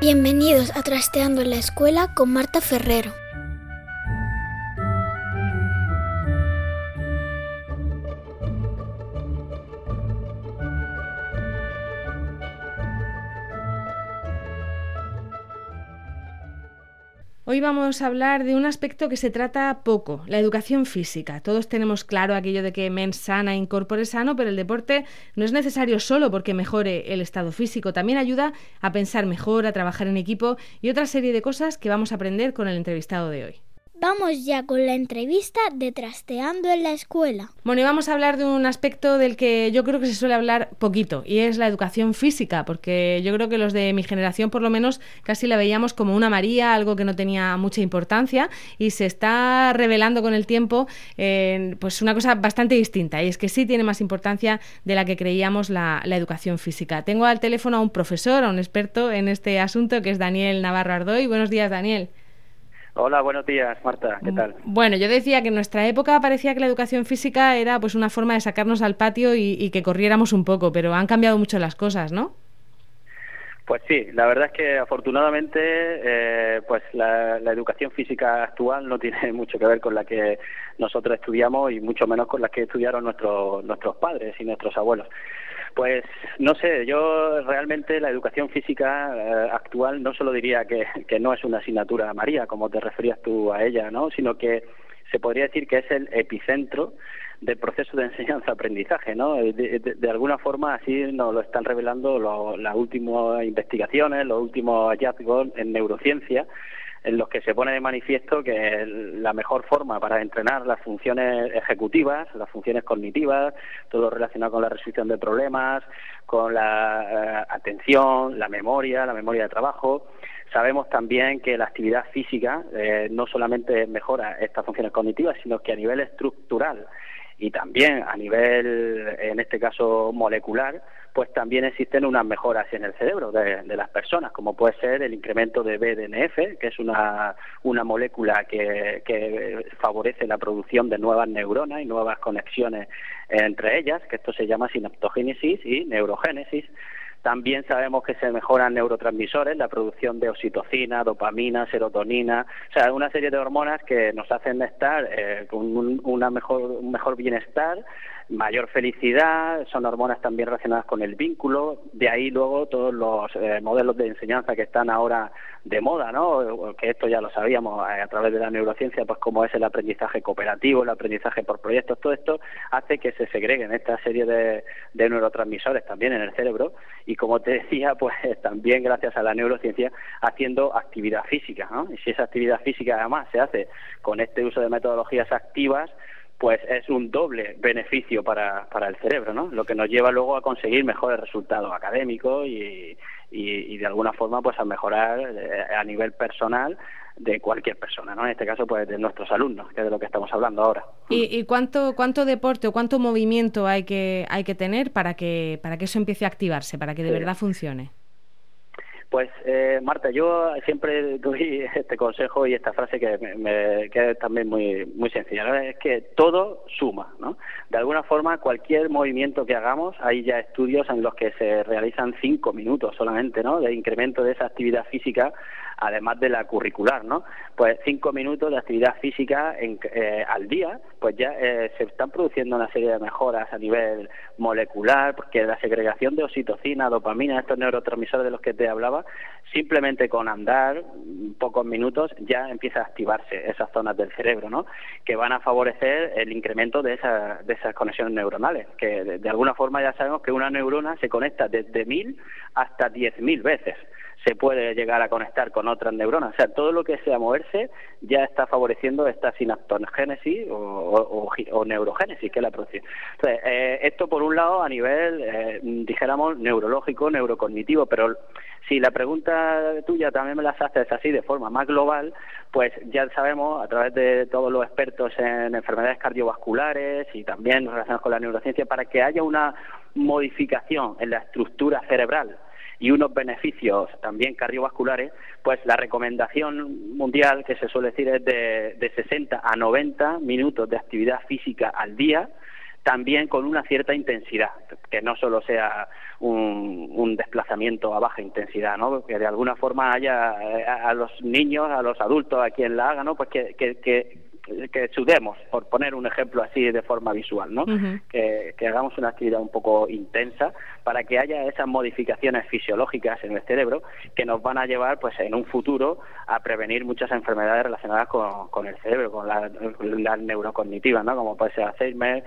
Bienvenidos a Trasteando en la Escuela con Marta Ferrero. Hoy vamos a hablar de un aspecto que se trata poco, la educación física. Todos tenemos claro aquello de que mens sana, incorpore sano, pero el deporte no es necesario solo porque mejore el estado físico, también ayuda a pensar mejor, a trabajar en equipo y otra serie de cosas que vamos a aprender con el entrevistado de hoy. Vamos ya con la entrevista de Trasteando en la Escuela. Bueno, y vamos a hablar de un aspecto del que yo creo que se suele hablar poquito, y es la educación física, porque yo creo que los de mi generación, por lo menos, casi la veíamos como una María, algo que no tenía mucha importancia, y se está revelando con el tiempo pues una cosa bastante distinta, y es que sí tiene más importancia de la que creíamos la, la educación física. Tengo al teléfono a un profesor, a un experto en este asunto, que es Daniel Navarro Ardoy. Buenos días, Daniel. Hola, buenos días, Marta. ¿Qué tal? Bueno, yo decía que en nuestra época parecía que la educación física era pues una forma de sacarnos al patio y, que corriéramos un poco, pero han cambiado mucho las cosas, ¿no? Pues sí, la verdad es que afortunadamente eh, pues la, educación física actual no tiene mucho que ver con la que nosotros estudiamos y mucho menos con la que estudiaron nuestros nuestros padres y nuestros abuelos. Pues no sé, yo realmente la educación física eh, actual no solo diría que, que no es una asignatura María, como te referías tú a ella, ¿no? sino que se podría decir que es el epicentro del proceso de enseñanza-aprendizaje, ¿no? De, alguna forma así nos lo están revelando las últimas investigaciones, los últimos hallazgos en neurociencia en los que se pone de manifiesto que la mejor forma para entrenar las funciones ejecutivas, las funciones cognitivas, todo relacionado con la resolución de problemas, con la eh, atención, la memoria, la memoria de trabajo. Sabemos también que la actividad física eh, no solamente mejora estas funciones cognitivas, sino que a nivel estructural y también a nivel, en este caso, molecular, pues también existen unas mejoras en el cerebro de, las personas, como puede ser el incremento de BDNF, que es una, una molécula que, que favorece la producción de nuevas neuronas y nuevas conexiones entre ellas, que esto se llama sinaptogénesis y neurogénesis. También sabemos que se mejoran neurotransmisores, la producción de oxitocina, dopamina, serotonina, o sea, una serie de hormonas que nos hacen estar eh, con un, una mejor, un mejor bienestar, mayor felicidad, son hormonas también relacionadas con el vínculo, de ahí luego todos los eh, modelos de enseñanza que están ahora de moda, ¿no? Que esto ya lo sabíamos eh, a través de la neurociencia, pues como es el aprendizaje cooperativo, el aprendizaje por proyectos, todo esto hace que se segreguen esta serie de, de neurotransmisores también en el cerebro y como te decía, pues también gracias a la neurociencia haciendo actividad física, ¿no? Y si esa actividad física además se hace con este uso de metodologías activas, pues es un doble beneficio para, para el cerebro, ¿no? Lo que nos lleva luego a conseguir mejores resultados académicos y, y, de alguna forma pues a mejorar eh, a nivel personal de cualquier persona, ¿no? En este caso, pues de nuestros alumnos, que es de lo que estamos hablando ahora. ¿Y, y cuánto, cuánto deporte o cuánto movimiento hay que, hay que tener para que, para que eso empiece a activarse, para que de verdad funcione? Pues, eh, Marta, yo siempre doy este consejo y esta frase que me, queda también muy, muy sencilla. La es que todo suma, ¿no? De alguna forma, cualquier movimiento que hagamos, hay ya estudios en los que se realizan cinco minutos solamente, ¿no? De incremento de esa actividad física además de la curricular, ¿no? Pues cinco minutos de actividad física en, eh, al día, pues ya eh, se están produciendo una serie de mejoras a nivel molecular, porque la segregación de oxitocina, dopamina, estos neurotransmisores de los que te hablaba, simplemente con andar pocos minutos ya empieza a activarse esas zonas del cerebro, ¿no? Que van a favorecer el incremento de, esa, esas conexiones neuronales, que de, de alguna forma ya sabemos que una neurona se conecta desde mil hasta diez mil veces. Se puede llegar a conectar con otras neuronas. O sea, todo lo que sea moverse ya está favoreciendo esta sinaptogénesis o, neurogénesis, que es la producción. Entonces, eh, esto por un lado a nivel, eh, dijéramos, neurológico, neurocognitivo, pero si la pregunta tuya también me la haces así de forma más global, pues ya sabemos a través de todos los expertos en enfermedades cardiovasculares y también relacionadas con la neurociencia, para que haya una modificación en la estructura cerebral y unos beneficios también cardiovasculares, pues la recomendación mundial que se suele decir es de, de 60 a 90 minutos de actividad física al día, también con una cierta intensidad, que no solo sea un, desplazamiento a baja intensidad, ¿no? Que de alguna forma haya eh, a, los niños, a los adultos, a quien la haga, ¿no? Pues que, que sudemos, por poner un ejemplo así de forma visual, ¿no? que, hagamos una actividad un poco intensa para que haya esas modificaciones fisiológicas en el cerebro que nos van a llevar, pues, en un futuro a prevenir muchas enfermedades relacionadas con, con el cerebro, con las la neurocognitivas, ¿no? Como puede ser Alzheimer,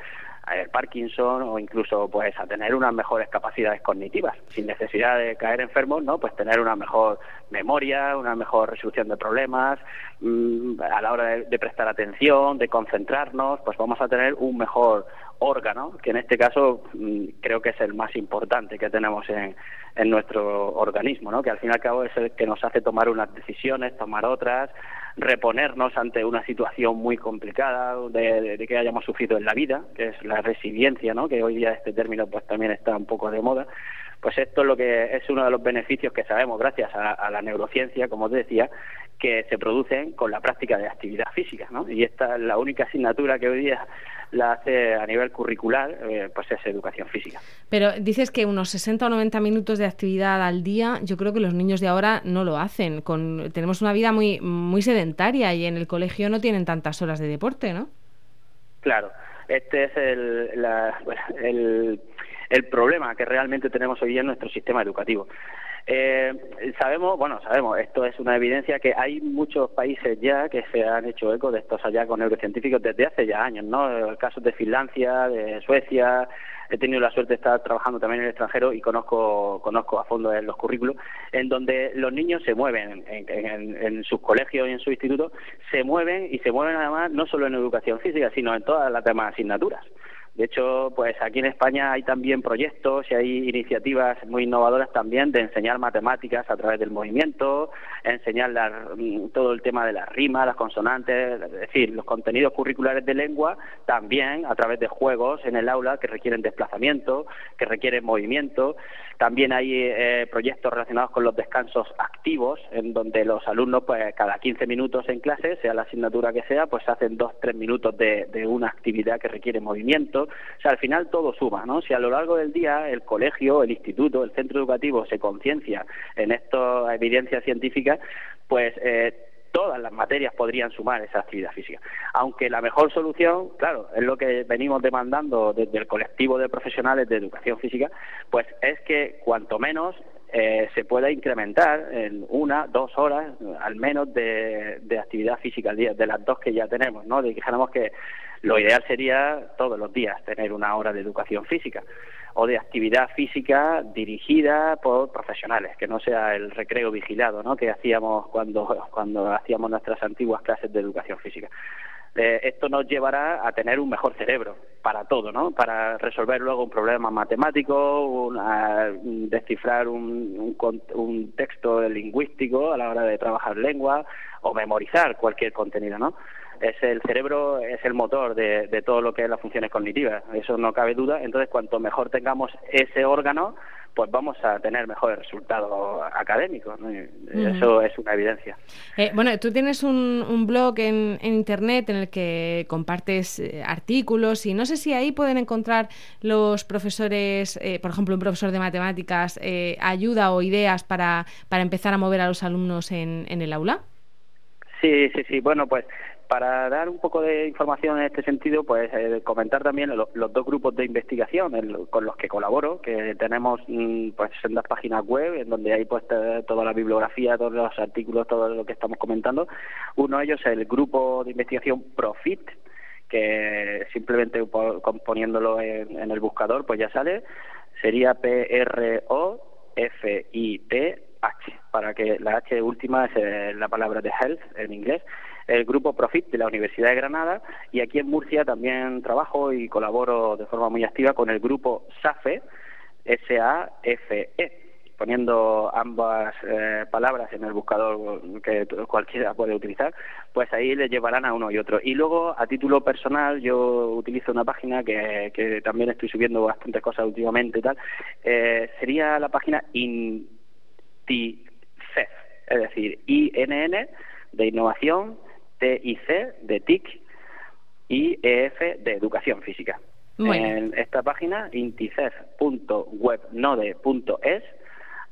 el Parkinson o incluso pues a tener unas mejores capacidades cognitivas. Sin necesidad de caer enfermos no pues tener una mejor memoria una mejor resolución de problemas mm, a la hora de, prestar atención de concentrarnos pues vamos a tener un mejor órgano que en este caso mm, creo que es el más importante que tenemos en, en nuestro organismo no que al fin y al cabo es el que nos hace tomar unas decisiones tomar otras reponernos ante una situación muy complicada de, que hayamos sufrido en la vida, que es la resiliencia, ¿no? que hoy día este término pues también está un poco de moda, pues esto es lo que es uno de los beneficios que sabemos gracias a, la neurociencia, como te decía, que se producen con la práctica de actividad física, ¿no? Y esta es la única asignatura que hoy día la hace a nivel curricular, eh, pues es educación física. Pero dices que unos 60 o 90 minutos de actividad al día, yo creo que los niños de ahora no lo hacen. Con, tenemos una vida muy, muy sedentaria y en el colegio no tienen tantas horas de deporte, ¿no? Claro, este es el, el el problema que realmente tenemos hoy día en nuestro sistema educativo. Eh, sabemos, bueno, sabemos, esto es una evidencia que hay muchos países ya que se han hecho eco de estos hallazgos neurocientíficos desde hace ya años, ¿no? Casos de Finlandia, de Suecia, he tenido la suerte de estar trabajando también en el extranjero y conozco, conozco a fondo los currículos, en donde los niños se mueven en, en, sus colegios y en su instituto, se mueven y se mueven además no solo en educación física, sino en todas las demás asignaturas. De hecho, pues aquí en España hay también proyectos y hay iniciativas muy innovadoras también de enseñar matemáticas a través del movimiento, enseñar mm, todo el tema de las rimas, las consonantes, es decir, los contenidos curriculares de lengua también a través de juegos en el aula que requieren desplazamiento, que requieren movimiento. También hay eh, proyectos relacionados con los descansos activos, en donde los alumnos, pues cada 15 minutos en clase, sea la asignatura que sea, pues hacen dos, tres minutos de, de una actividad que requiere movimiento o sea, al final todo suma, ¿no? Si a lo largo del día el colegio, el instituto, el centro educativo se conciencia en esta evidencia científica, pues eh, todas las materias podrían sumar esa actividad física. Aunque la mejor solución, claro, es lo que venimos demandando desde el colectivo de profesionales de educación física, pues es que cuanto menos eh, se pueda incrementar en una, dos horas al menos de, actividad física al día, de las dos que ya tenemos, ¿no? Dijéramos que lo ideal sería todos los días tener una hora de educación física o de actividad física dirigida por profesionales, que no sea el recreo vigilado, ¿no? Que hacíamos cuando, cuando hacíamos nuestras antiguas clases de educación física. Eh, esto nos llevará a tener un mejor cerebro para todo, ¿no? Para resolver luego un problema matemático, descifrar un, un, texto lingüístico a la hora de trabajar lengua o memorizar cualquier contenido, ¿no? Es el cerebro es el motor de, de todo lo que es las funciones cognitivas, eso no cabe duda. Entonces, cuanto mejor tengamos ese órgano, pues vamos a tener mejores resultados académicos. Eso es una evidencia. Eh, bueno, tú tienes un, blog en, Internet en el que compartes eh, artículos y no sé si ahí pueden encontrar los profesores, eh, por ejemplo, un profesor de matemáticas, ayuda o ideas para, para empezar a mover a los alumnos en, en el aula. Sí, sí, sí. Bueno, pues para dar un poco de información en este sentido, pues eh, comentar también los dos grupos de investigación con los que colaboro, que tenemos mm, pues en las páginas web, en donde hay pues toda la bibliografía, todos los artículos, todo lo que estamos comentando. Uno de ellos es el grupo de investigación Profit, que simplemente poniéndolo en, en el buscador, pues ya sale. Sería P R O F I T H, para que la H última es eh, la palabra de health en inglés, el grupo Profit de la Universidad de Granada y aquí en Murcia también trabajo y colaboro de forma muy activa con el grupo SAFE, S-A-F-E poniendo ambas eh, palabras en el buscador que cualquiera puede utilizar, pues ahí le llevarán a uno y otro. Y luego, a título personal, yo utilizo una página que, que también estoy subiendo bastantes cosas últimamente y tal, eh, sería la página INTICEF, es decir, INN de innovación, TIC de TIC y EF de educación física. En esta página, inticef.webnode.es,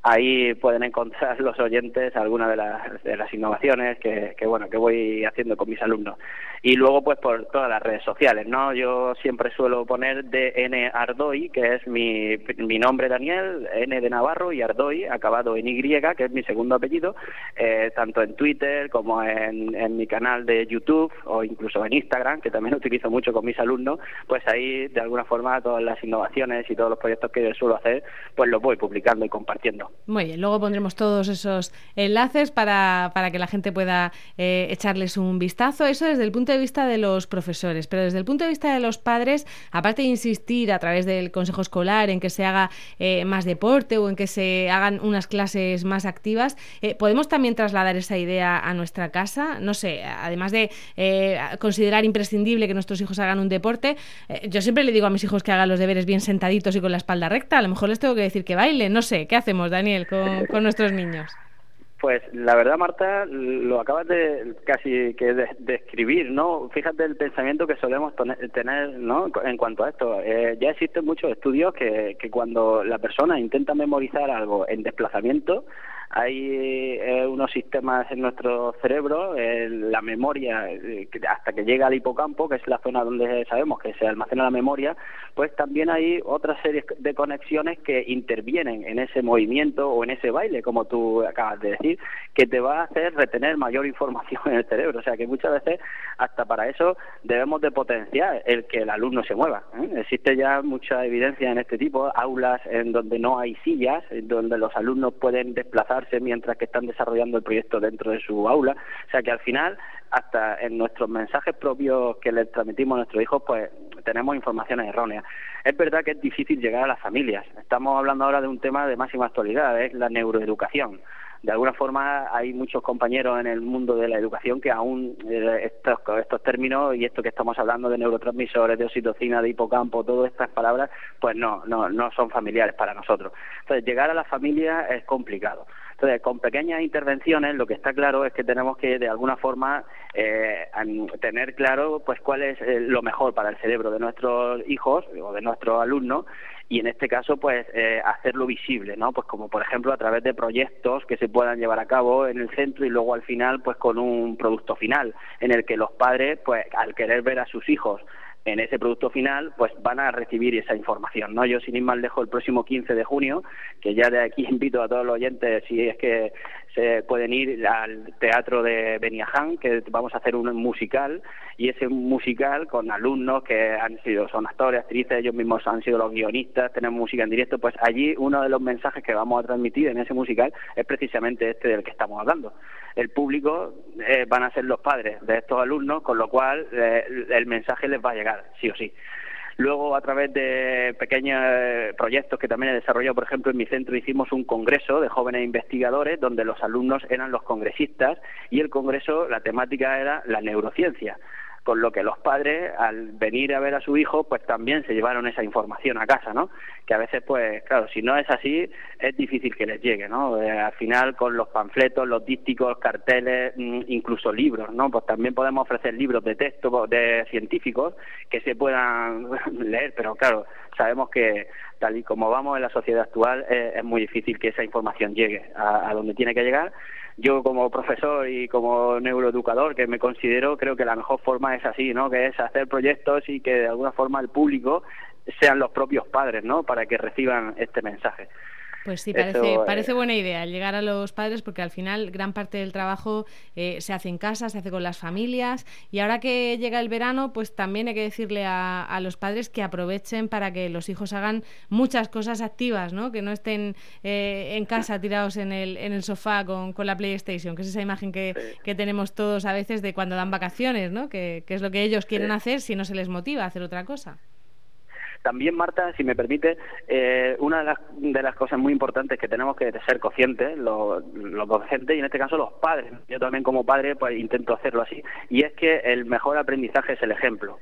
ahí pueden encontrar los oyentes algunas de las, de las innovaciones que, que, bueno que voy haciendo con mis alumnos y luego pues por todas las redes sociales no yo siempre suelo poner DN Ardoy que es mi, mi nombre Daniel N de Navarro y Ardoy acabado en Y que es mi segundo apellido eh, tanto en Twitter como en, en mi canal de YouTube o incluso en Instagram que también utilizo mucho con mis alumnos pues ahí de alguna forma todas las innovaciones y todos los proyectos que suelo hacer pues los voy publicando y compartiendo muy bien, luego pondremos todos esos enlaces para, para que la gente pueda eh, echarles un vistazo. Eso desde el punto de vista de los profesores, pero desde el punto de vista de los padres, aparte de insistir a través del consejo escolar en que se haga eh, más deporte o en que se hagan unas clases más activas, eh, ¿podemos también trasladar esa idea a nuestra casa? No sé, además de considerar imprescindible que nuestros hijos hagan un deporte, yo siempre le digo a mis hijos que hagan los deberes bien sentaditos y con la espalda recta, a lo mejor les tengo que decir que bailen, no sé, ¿qué hacemos, Daniel, con, nuestros niños? Pues la verdad, Marta, lo acabas de casi que describir, ¿no? Fíjate el pensamiento que solemos tener, ¿no? En cuanto a esto, eh, ya existen muchos estudios que, que cuando la persona intenta memorizar algo en desplazamiento, hay eh, unos sistemas en nuestro cerebro, la memoria, eh, hasta que llega al hipocampo, que es la zona donde sabemos que se almacena la memoria, pues también hay otra serie de conexiones que intervienen en ese movimiento o en ese baile, como tú acabas de decir, que te va a hacer retener mayor información en el cerebro. O sea que muchas veces, hasta para eso, debemos de potenciar el que el alumno se mueva. ¿eh? Existe ya mucha evidencia en este tipo, aulas en donde no hay sillas, en donde los alumnos pueden desplazar mientras que están desarrollando el proyecto dentro de su aula. O sea que al final, hasta en nuestros mensajes propios que les transmitimos a nuestros hijos, pues tenemos informaciones erróneas. Es verdad que es difícil llegar a las familias. Estamos hablando ahora de un tema de máxima actualidad, es la neuroeducación de alguna forma hay muchos compañeros en el mundo de la educación que aún eh, estos, estos términos y esto que estamos hablando de neurotransmisores, de oxitocina, de hipocampo, todas estas palabras, pues no, no, no son familiares para nosotros. Entonces, llegar a la familia es complicado. Entonces, con pequeñas intervenciones, lo que está claro es que tenemos que, de alguna forma, eh, tener claro, pues, cuál es eh, lo mejor para el cerebro de nuestros hijos o de nuestros alumnos y en este caso pues eh, hacerlo visible no pues como por ejemplo a través de proyectos que se puedan llevar a cabo en el centro y luego al final pues con un producto final en el que los padres pues al querer ver a sus hijos en ese producto final, pues van a recibir esa información, ¿no? Yo sin ir más lejos el próximo 15 de junio, que ya de aquí invito a todos los oyentes, si es que se pueden ir al teatro de Beniaján, que vamos a hacer un musical, y ese musical con alumnos que han sido, son actores, actrices, ellos mismos han sido los guionistas, tenemos música en directo, pues allí uno de los mensajes que vamos a transmitir en ese musical es precisamente este del que estamos hablando. El público eh, van a ser los padres de estos alumnos, con lo cual eh, el mensaje les va a llegar, sí o sí. Luego, a través de pequeños eh, proyectos que también he desarrollado, por ejemplo, en mi centro hicimos un congreso de jóvenes investigadores donde los alumnos eran los congresistas y el congreso, la temática era la neurociencia con lo que los padres al venir a ver a su hijo pues también se llevaron esa información a casa no que a veces pues claro si no es así es difícil que les llegue no eh, al final con los panfletos los dísticos carteles mm, incluso libros no pues también podemos ofrecer libros de texto de científicos que se puedan leer pero claro sabemos que tal y como vamos en la sociedad actual eh, es muy difícil que esa información llegue a donde tiene que llegar yo como profesor y como neuroeducador que me considero, creo que la mejor forma es así, ¿no? Que es hacer proyectos y que de alguna forma el público sean los propios padres, ¿no? Para que reciban este mensaje. Pues sí, parece, parece buena idea llegar a los padres porque al final gran parte del trabajo se hace en casa, se hace con las familias y ahora que llega el verano, pues también hay que decirle a, a los padres que aprovechen para que los hijos hagan muchas cosas activas, ¿no? Que no estén en casa tirados en el, en el sofá con, con la PlayStation, que es esa imagen que, que tenemos todos a veces de cuando dan vacaciones, ¿no? Que, es lo que ellos quieren hacer si no se les motiva a hacer otra cosa. También, Marta, si me permite, eh, una de las, de las cosas muy importantes que tenemos que ser conscientes, los, los docentes y en este caso los padres, yo también como padre pues intento hacerlo así, y es que el mejor aprendizaje es el ejemplo.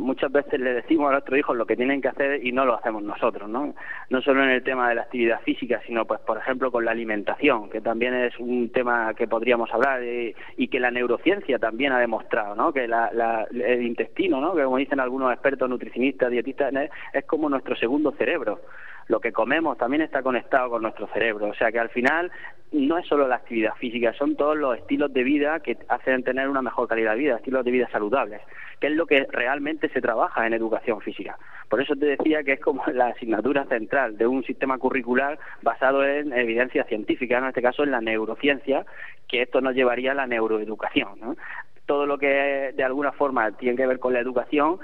Muchas veces le decimos a nuestros hijos lo que tienen que hacer y no lo hacemos nosotros, ¿no? No solo en el tema de la actividad física, sino, pues, por ejemplo, con la alimentación, que también es un tema que podríamos hablar y, que la neurociencia también ha demostrado, ¿no? Que el intestino, ¿no? Que como dicen algunos expertos nutricionistas, dietistas, es como nuestro segundo cerebro lo que comemos también está conectado con nuestro cerebro. O sea que al final no es solo la actividad física, son todos los estilos de vida que hacen tener una mejor calidad de vida, estilos de vida saludables, que es lo que realmente se trabaja en educación física. Por eso te decía que es como la asignatura central de un sistema curricular basado en evidencia científica, en este caso en la neurociencia, que esto nos llevaría a la neuroeducación. Todo lo que de alguna forma tiene que ver con la educación,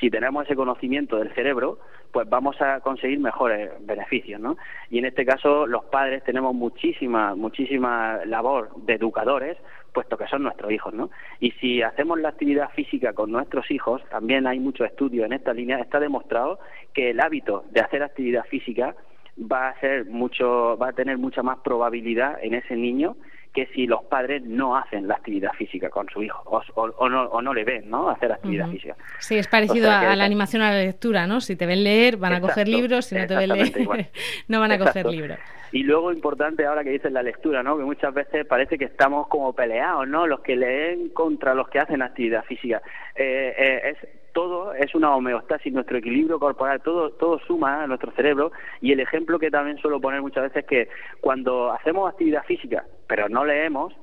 si tenemos ese conocimiento del cerebro, pues vamos a conseguir mejores beneficios, ¿no? Y en este caso los padres tenemos muchísima, muchísima labor de educadores, puesto que son nuestros hijos, ¿no? Y si hacemos la actividad física con nuestros hijos, también hay muchos estudios en esta línea, está demostrado que el hábito de hacer actividad física va a ser mucho, va a tener mucha más probabilidad en ese niño que si los padres no hacen la actividad física con su hijo o, no, o no, le ven ¿no? hacer actividad física. Sí, es parecido a, la animación a la lectura, ¿no? Si te ven leer, van a coger libros, si no te ven leer, no van a coger libros. Y luego importante ahora que dices la lectura, ¿no? Que muchas veces parece que estamos como peleados, ¿no? Los que leen contra los que hacen actividad física. Eh, eh, es todo es una homeostasis, nuestro equilibrio corporal, todo, todo suma a nuestro cerebro y el ejemplo que también suelo poner muchas veces es que cuando hacemos actividad física pero no leemos,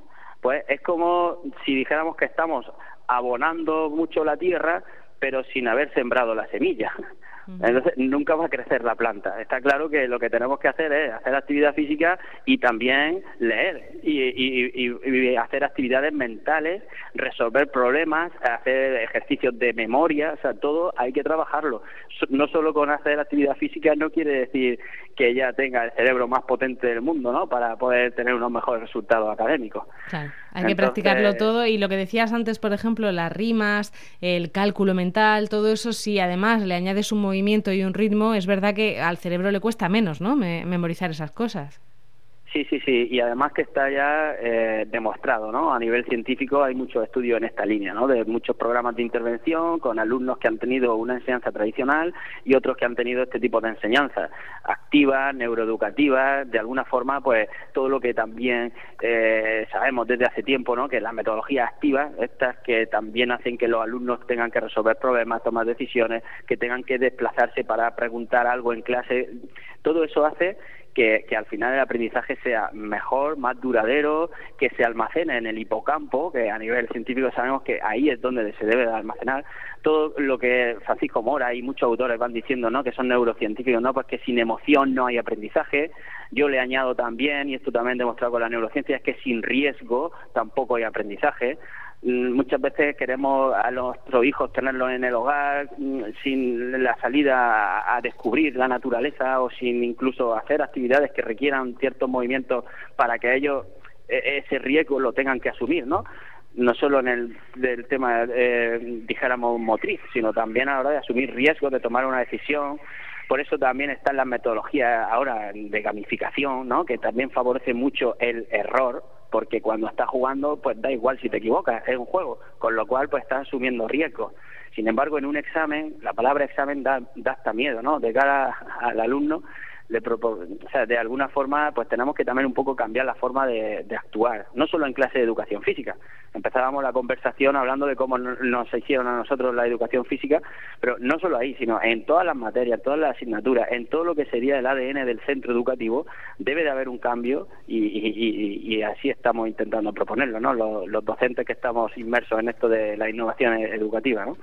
pues es como si dijéramos que estamos abonando mucho la tierra pero sin haber sembrado la semilla. Entonces nunca va a crecer la planta. Está claro que lo que tenemos que hacer es hacer actividad física y también leer y, hacer actividades mentales, resolver problemas, hacer ejercicios de memoria, o sea, todo hay que trabajarlo. No solo con hacer actividad física no quiere decir que ella tenga el cerebro más potente del mundo, ¿no? Para poder tener unos mejores resultados académicos. Claro, hay que practicarlo todo y lo que decías antes, por ejemplo, las rimas, el cálculo mental, todo eso, si además le añades un movimiento y un ritmo, es verdad que al cerebro le cuesta menos, ¿no? memorizar esas cosas. Sí, sí, sí, y además que está ya eh, demostrado, ¿no? A nivel científico hay muchos estudios en esta línea, ¿no? De muchos programas de intervención con alumnos que han tenido una enseñanza tradicional y otros que han tenido este tipo de enseñanza activa, neuroeducativa, de alguna forma, pues todo lo que también eh, sabemos desde hace tiempo, ¿no? Que las metodologías activas, estas que también hacen que los alumnos tengan que resolver problemas, tomar decisiones, que tengan que desplazarse para preguntar algo en clase, todo eso hace que, al final el aprendizaje sea mejor, más duradero, que se almacene en el hipocampo, que a nivel científico sabemos que ahí es donde se debe de almacenar. Todo lo que Francisco Mora y muchos autores van diciendo, ¿no? Que son neurocientíficos, ¿no? Pues que sin emoción no hay aprendizaje. Yo le añado también, y esto también demostrado con la neurociencia, es que sin riesgo tampoco hay aprendizaje. Mm, muchas veces queremos a nuestros hijos tenerlos en el hogar mm, sin la salida a descubrir la naturaleza o sin incluso hacer actividades que requieran ciertos movimientos para que ellos e, ese riesgo lo tengan que asumir, ¿no? No solo en el del tema, eh, dijéramos, motriz, sino también a la hora de asumir riesgos, de tomar una decisión. Por eso también están las metodologías ahora de gamificación, ¿no? Que también favorece mucho el error, porque cuando estás jugando, pues da igual si te equivocas, es un juego, con lo cual pues estás asumiendo riesgos. Sin embargo, en un examen, la palabra examen da, da hasta miedo, ¿no? De cara al alumno, o sea, de alguna forma, pues tenemos que también un poco cambiar la forma de, actuar, no solo en clase de educación física. Empezábamos la conversación hablando de cómo nos hicieron a nosotros la educación física, pero no solo ahí, sino en todas las materias, en todas las asignaturas, en todo lo que sería el ADN del centro educativo, debe de haber un cambio y, así estamos intentando proponerlo, ¿no? Los, docentes que estamos inmersos en esto de la innovación educativa, ¿no?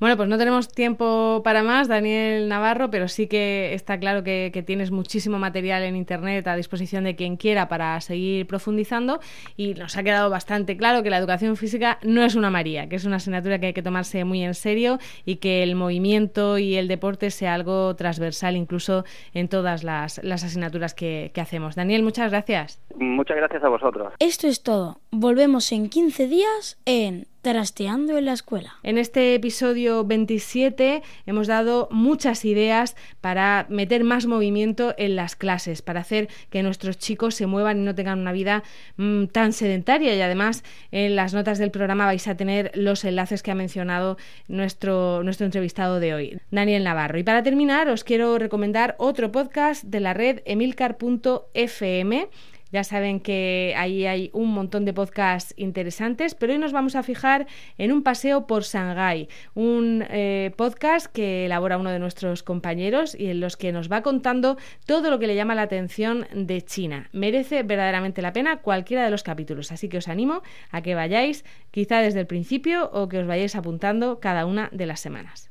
Bueno, pues no tenemos tiempo para más, Daniel Navarro, pero sí que está claro que, tienes muchísimo material en Internet a disposición de quien quiera para seguir profundizando y nos ha quedado bastante claro que la educación física no es una María, que es una asignatura que hay que tomarse muy en serio y que el movimiento y el deporte sea algo transversal incluso en todas las, asignaturas que, que hacemos. Daniel, muchas gracias. Muchas gracias a vosotros. Esto es todo. Volvemos en 15 días en Trasteando en la escuela. En este episodio 27 hemos dado muchas ideas para meter más movimiento en las clases, para hacer que nuestros chicos se muevan y no tengan una vida mm, tan sedentaria. Y además en las notas del programa vais a tener los enlaces que ha mencionado nuestro, nuestro entrevistado de hoy, Daniel Navarro. Y para terminar os quiero recomendar otro podcast de la red emilcar.fm ya saben que ahí hay un montón de podcasts interesantes, pero hoy nos vamos a fijar en un paseo por Shanghái, un eh, podcast que elabora uno de nuestros compañeros y en los que nos va contando todo lo que le llama la atención de China. Merece verdaderamente la pena cualquiera de los capítulos, así que os animo a que vayáis quizá desde el principio o que os vayáis apuntando cada una de las semanas.